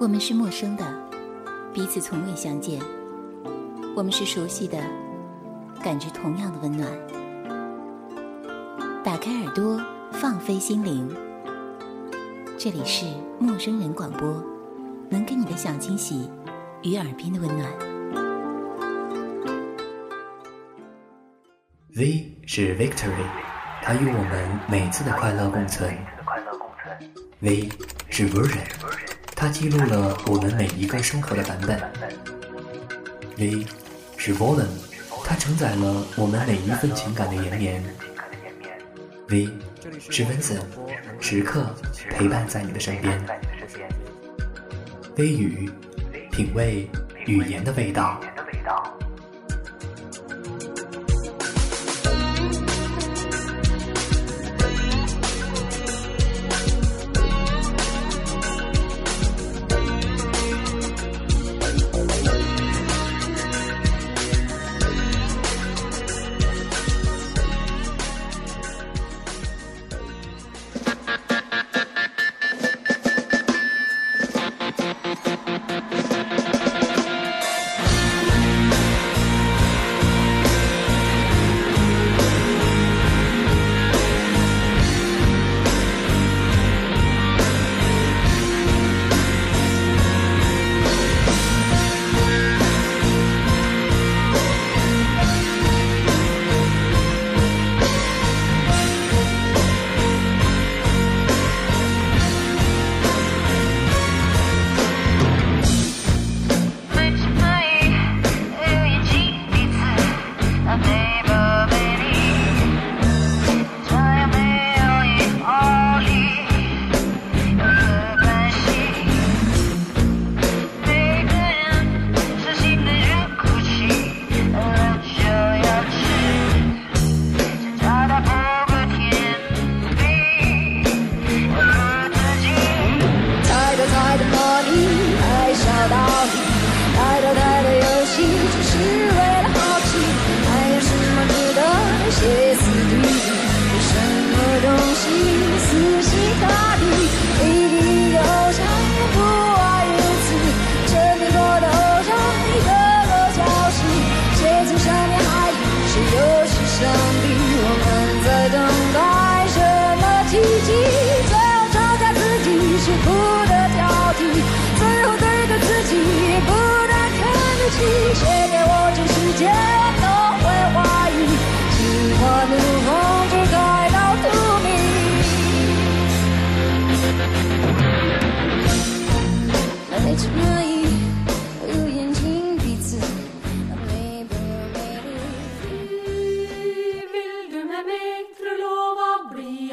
我们是陌生的，彼此从未相见；我们是熟悉的，感觉同样的温暖。打开耳朵，放飞心灵。这里是陌生人广播，能给你的小惊喜与耳边的温暖。V 是 Victory，它与我们每次的快乐共存。V 是 Version。它记录了我们每一个生活的版本。V 是 volume，它承载了我们每一份情感的延绵。V 是分子时刻陪伴在你的身边。微语，品味语言的味道。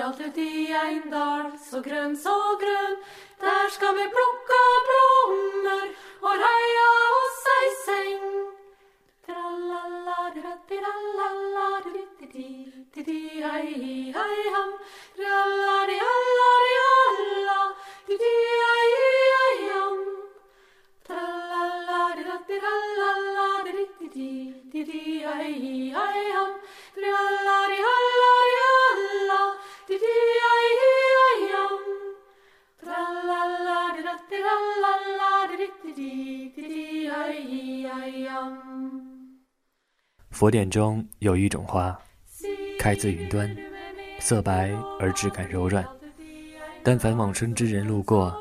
allt uti en dal, så grön, så grön. Där ska vi plocka blommor och röja oss i säng. Trallala, trallala, di di di ai ai ham. Trallala, alla, di di ai ai ham. Trallala, trallala, di di di di ai ai ham. Trallala 佛典中有一种花，开自云端，色白而质感柔软。但凡往生之人路过，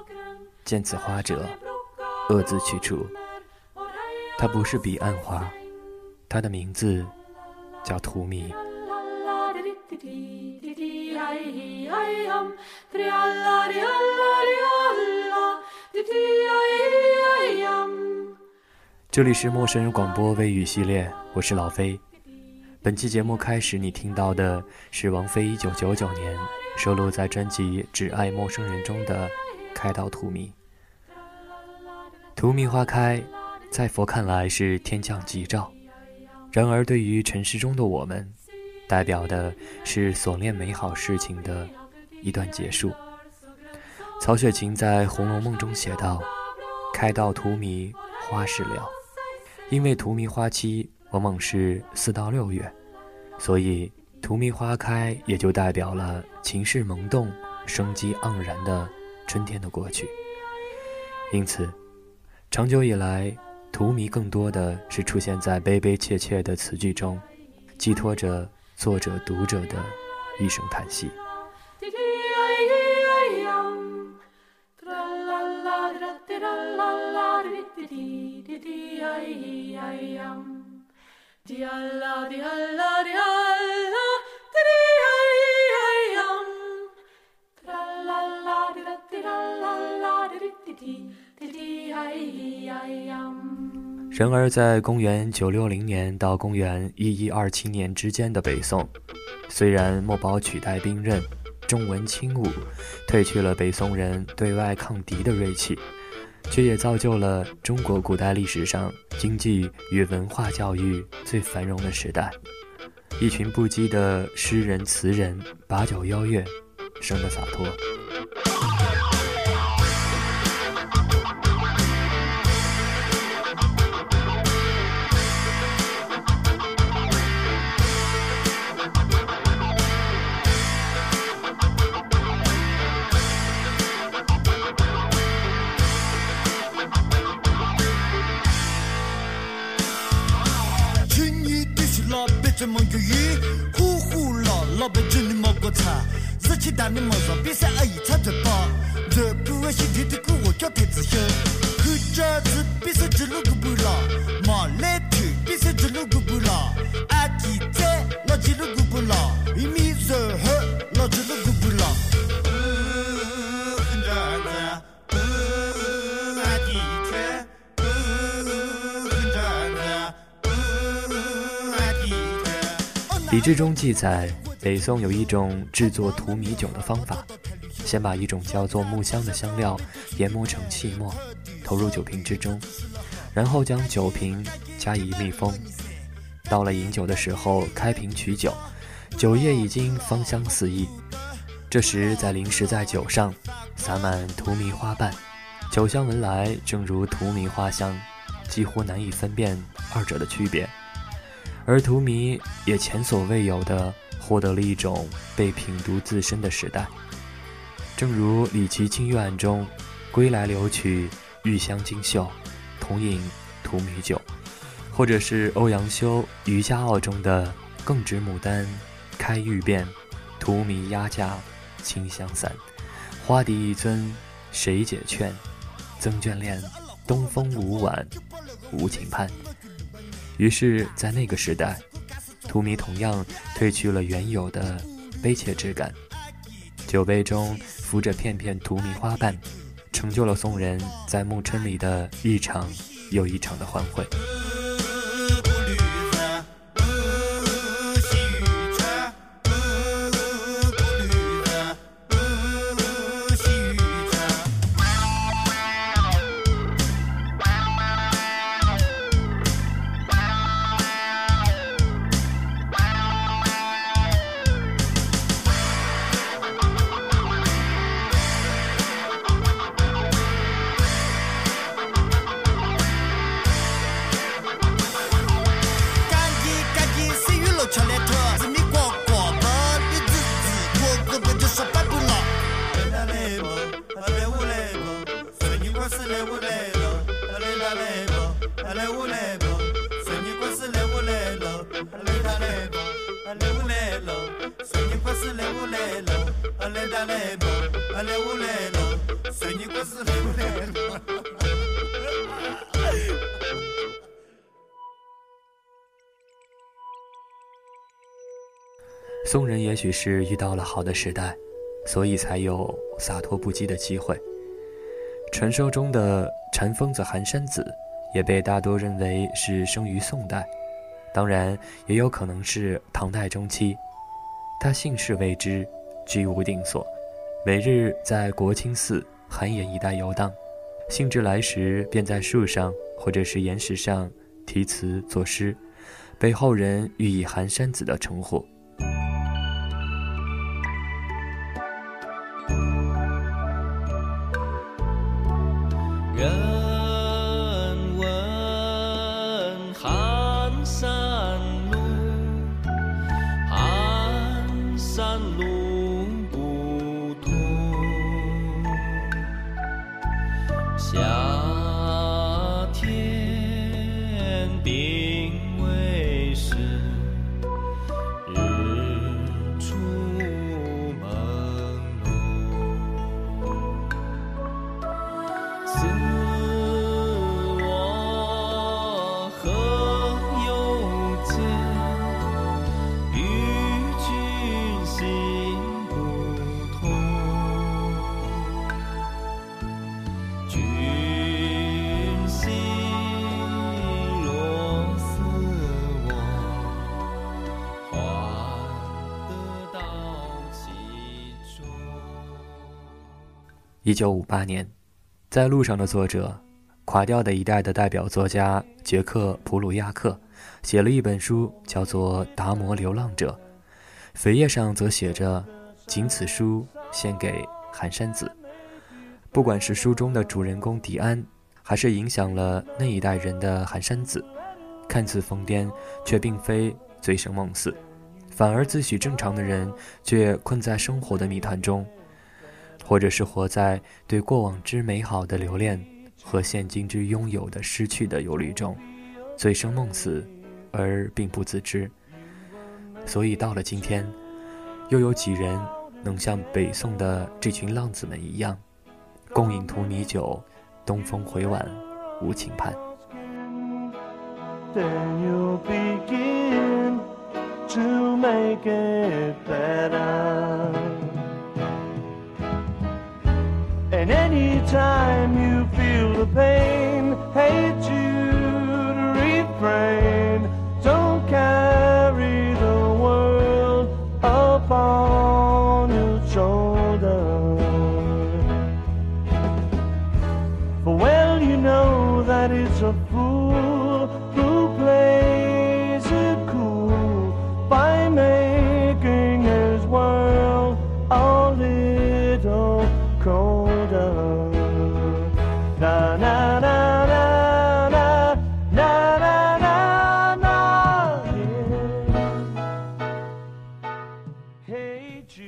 见此花者，恶自取除。它不是彼岸花，它的名字叫荼蘼。这里是陌生人广播微语系列，我是老飞。本期节目开始，你听到的是王菲一九九九年收录在专辑《只爱陌生人》中的《开到荼蘼》。荼蘼花开，在佛看来是天降吉兆，然而对于尘世中的我们，代表的是所恋美好事情的一段结束。曹雪芹在《红楼梦》中写道：“开到荼蘼花事了。”因为荼蘼花期往往是四到六月，所以荼蘼花开也就代表了情势萌动、生机盎然的春天的过去。因此，长久以来，荼蘼更多的是出现在悲悲切切的词句中，寄托着作者读者的一声叹息。然而，在公元九六零年到公元一一二七年之间的北宋，虽然墨宝取代兵刃，重文轻武，褪去了北宋人对外抗敌的锐气，却也造就了中国古代历史上经济与文化教育最繁荣的时代。一群不羁的诗人词人把酒邀月，生的洒脱。真的冒过茶，热气大的毛上比赛阿姨擦嘴巴，这不我心甜的歌我叫太子香，看着子比赛只路个不老，马来腿比赛只路个不老，阿弟在老几路个不老，一米三二老几路个不老。礼志中记载，北宋有一种制作荼蘼酒的方法：先把一种叫做木香的香料研磨成气末，投入酒瓶之中，然后将酒瓶加以密封。到了饮酒的时候，开瓶取酒，酒液已经芳香四溢。这时再淋湿在酒上，洒满荼蘼花瓣，酒香闻来正如荼蘼花香，几乎难以分辨二者的区别。而荼蘼也前所未有的获得了一种被品读自身的时代，正如李琦《清月案》中“归来留取玉香金袖，同饮荼蘼酒”，或者是欧阳修《渔家傲》中的“更值牡丹开玉遍，荼蘼压架清香散，花笛一尊谁解劝？曾眷恋东风无晚无情盼。”于是，在那个时代，荼蘼同样褪去了原有的悲切之感，酒杯中浮着片片荼蘼花瓣，成就了宋人在暮春里的一场又一场的欢会。宋人也许是遇到了好的时代，所以才有洒脱不羁的机会。传说中的禅疯子寒山子，也被大多认为是生于宋代，当然也有可能是唐代中期。他姓氏未知，居无定所，每日在国清寺、寒岩一带游荡，兴致来时便在树上或者是岩石上题词作诗，被后人予以寒山子的称呼。一九五八年，在路上的作者，垮掉的一代的代表作家杰克·普鲁亚克写了一本书，叫做《达摩流浪者》。扉页上则写着：“仅此书献给寒山子。”不管是书中的主人公迪安，还是影响了那一代人的寒山子，看似疯癫，却并非醉生梦死，反而自诩正常的人，却困在生活的谜团中。或者是活在对过往之美好的留恋和现今之拥有的失去的忧虑中，醉生梦死，而并不自知。所以到了今天，又有几人能像北宋的这群浪子们一样，共饮荼蘼酒，东风回晚无情盼。And time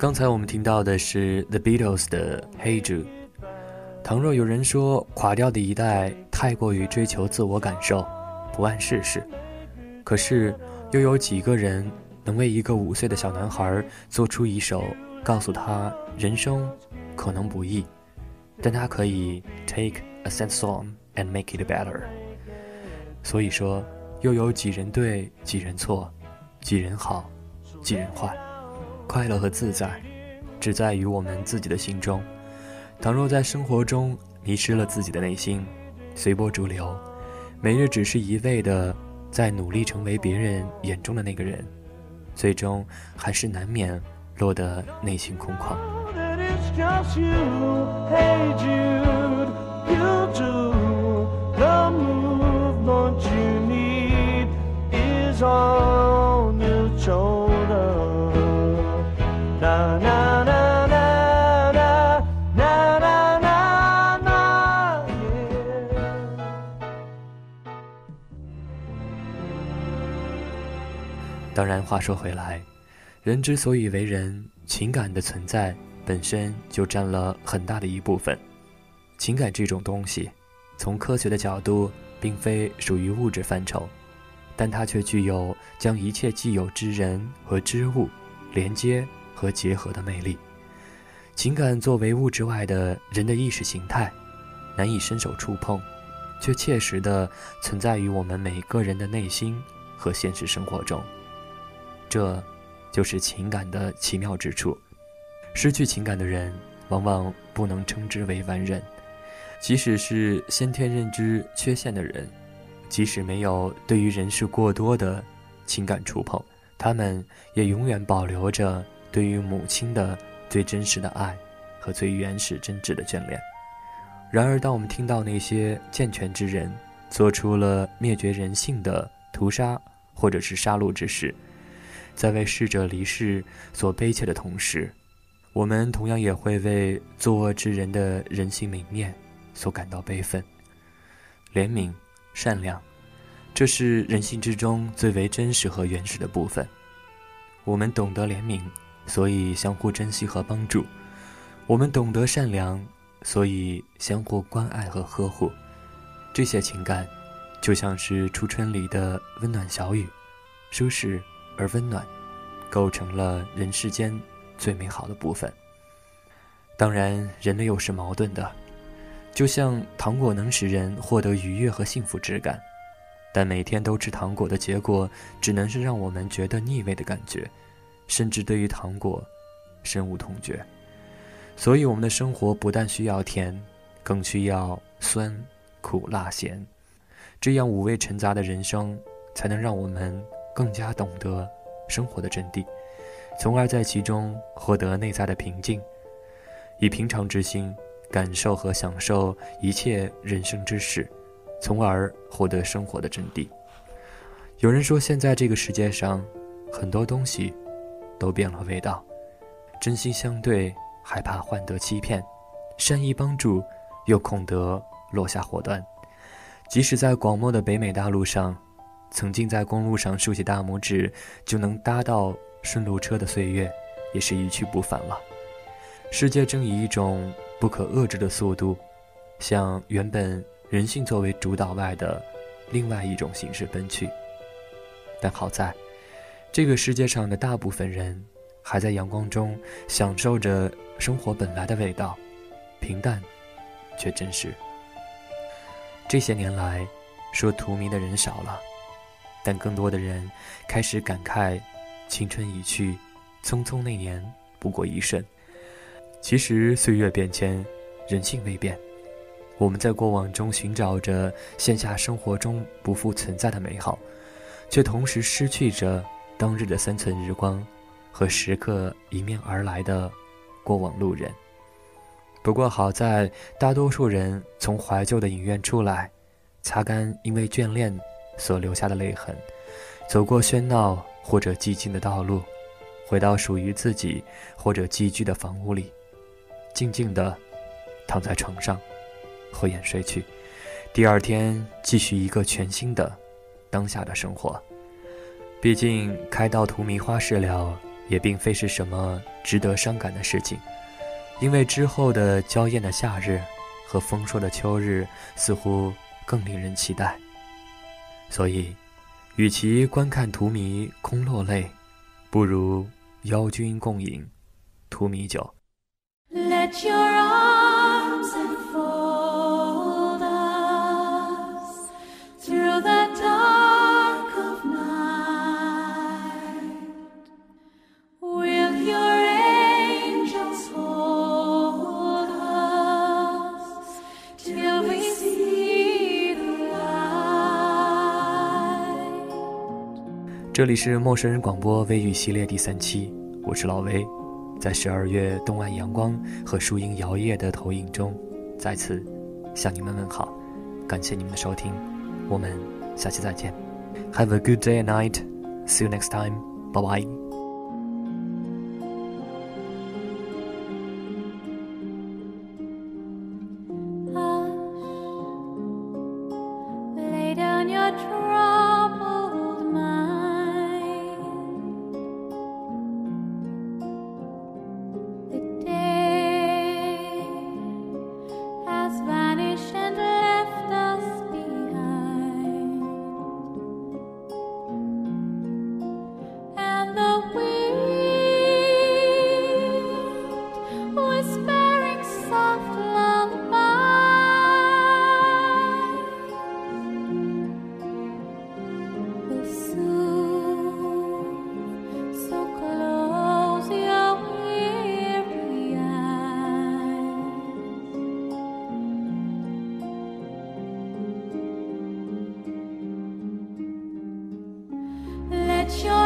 刚才我们听到的是 The Beatles 的《Hey Jude》。倘若有人说垮掉的一代太过于追求自我感受，不谙世事，可是又有几个人能为一个五岁的小男孩做出一首告诉他人生可能不易，但他可以 take a sad song and make it better。所以说，又有几人对，几人错，几人好，几人坏。快乐和自在，只在于我们自己的心中。倘若在生活中迷失了自己的内心，随波逐流，每日只是一味的在努力成为别人眼中的那个人，最终还是难免落得内心空旷。当然，话说回来，人之所以为人，情感的存在本身就占了很大的一部分。情感这种东西，从科学的角度，并非属于物质范畴，但它却具有将一切既有之人和之物连接和结合的魅力。情感作为物质外的人的意识形态，难以伸手触碰，却切实的存在于我们每个人的内心和现实生活中。这，就是情感的奇妙之处。失去情感的人，往往不能称之为完人。即使是先天认知缺陷的人，即使没有对于人事过多的情感触碰，他们也永远保留着对于母亲的最真实的爱和最原始真挚的眷恋。然而，当我们听到那些健全之人做出了灭绝人性的屠杀或者是杀戮之事，在为逝者离世所悲切的同时，我们同样也会为作恶之人的人性泯灭所感到悲愤。怜悯、善良，这是人性之中最为真实和原始的部分。我们懂得怜悯，所以相互珍惜和帮助；我们懂得善良，所以相互关爱和呵护。这些情感，就像是初春里的温暖小雨，舒适而温暖，构成了人世间最美好的部分。当然，人类又是矛盾的，就像糖果能使人获得愉悦和幸福之感，但每天都吃糖果的结果，只能是让我们觉得腻味的感觉，甚至对于糖果，深恶痛绝。所以，我们的生活不但需要甜，更需要酸、苦、辣、咸，这样五味陈杂的人生，才能让我们更加懂得生活的真谛，从而在其中获得内在的平静。以平常之心感受和享受一切人生之事，从而获得生活的真谛。有人说，现在这个世界上，很多东西都变了味道。真心相对，害怕换得欺骗；善意帮助，又恐得落下祸端。即使在广袤的北美大陆上，曾经在公路上竖起大拇指就能搭到顺路车的岁月，也是一去不返了。世界正以一种不可遏制的速度，向原本人性作为主导外的另外一种形式奔去。但好在，这个世界上的大部分人还在阳光中享受着生活本来的味道，平淡，却真实。这些年来，说荼蘼的人少了，但更多的人开始感慨：青春已去，匆匆那年不过一瞬。其实岁月变迁，人性未变。我们在过往中寻找着线下生活中不复存在的美好，却同时失去着当日的三寸日光和时刻迎面而来的过往路人。不过好在大多数人从怀旧的影院出来，擦干因为眷恋所留下的泪痕，走过喧闹或者寂静的道路，回到属于自己或者寄居的房屋里。静静地躺在床上，合眼睡去。第二天继续一个全新的当下的生活。毕竟开到荼蘼花事了，也并非是什么值得伤感的事情，因为之后的娇艳的夏日和丰硕的秋日似乎更令人期待。所以，与其观看荼蘼空落泪，不如邀君共饮荼蘼酒。Let your 这里是陌生人广播微语系列第三期，我是老威。在十二月东岸阳光和树荫摇曳的投影中，再次向你们问好，感谢你们的收听，我们下期再见。Have a good day and night. See you next time. Bye bye. that